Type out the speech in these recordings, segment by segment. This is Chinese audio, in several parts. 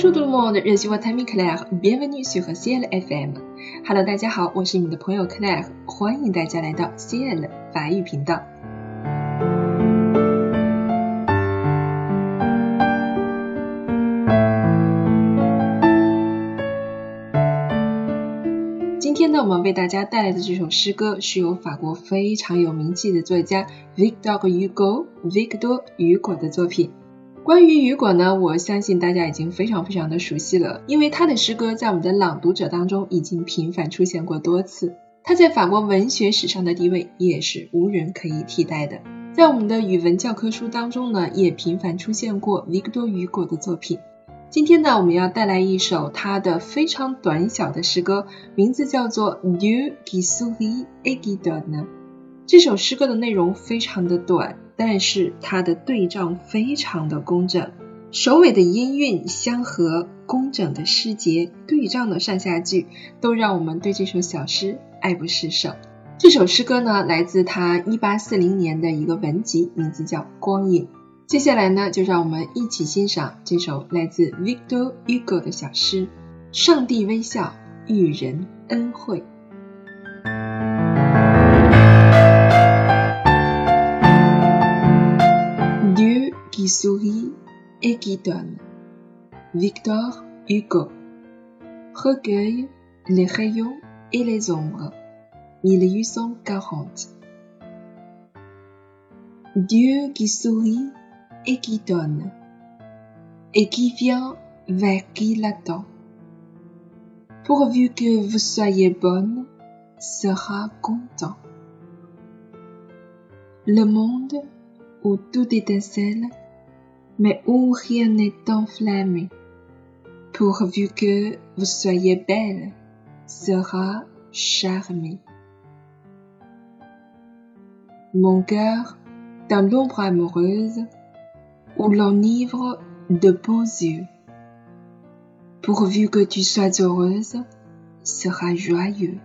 Bonjour tout le monde, je suis votre ami Claire. Bienvenue sur Ciel FM. Hello，大家好，我是你们的朋友 Claire，欢迎大家来到 Ciel 法语频道。今天呢，我们为大家带来的这首诗歌是由法国非常有名气的作家 Victor Hugo Victor 雨果的作品。关于雨果呢，我相信大家已经非常非常的熟悉了，因为他的诗歌在我们的朗读者当中已经频繁出现过多次。他在法国文学史上的地位也是无人可以替代的。在我们的语文教科书当中呢，也频繁出现过维克多雨果的作品。今天呢，我们要带来一首他的非常短小的诗歌，名字叫做 Dieu qui sourit et qui donne。这首诗歌的内容非常的短。但是它的对仗非常的工整，首尾的音韵相合，工整的诗节，对仗的上下句，都让我们对这首小诗爱不释手。这首诗歌呢，来自他一八四零年的一个文集，名字叫《光影》。接下来呢，就让我们一起欣赏这首来自 Victor Hugo 的小诗《上帝微笑与人恩惠》。Sourit et qui donne. Victor Hugo. Recueille les rayons et les ombres. 1840. Dieu qui sourit et qui donne, et qui vient vers qui l'attend. Pourvu que vous soyez bonne, sera content. Le monde où tout étincelle mais où rien n'est enflammé. Pourvu que vous soyez belle, sera charmé. Mon cœur, dans l'ombre amoureuse, où l'enivre de beaux yeux. Pourvu que tu sois heureuse, sera joyeux.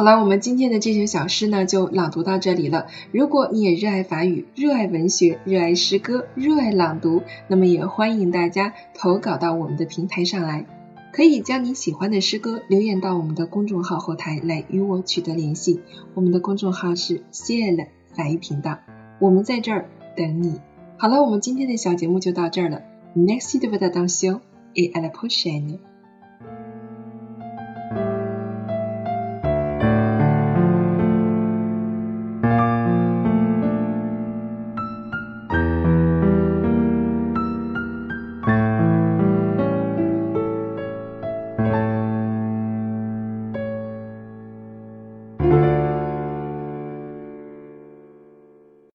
好了，我们今天的这首小诗呢，就朗读到这里了。如果你也热爱法语、热爱文学、热爱诗歌、热爱朗读，那么也欢迎大家投稿到我们的平台上来，可以将你喜欢的诗歌留言到我们的公众号后台来与我取得联系。我们的公众号是 CL 法语频道，我们在这儿等你。好了，我们今天的小节目就到这儿了。Next video 的当修，et à la prochaine。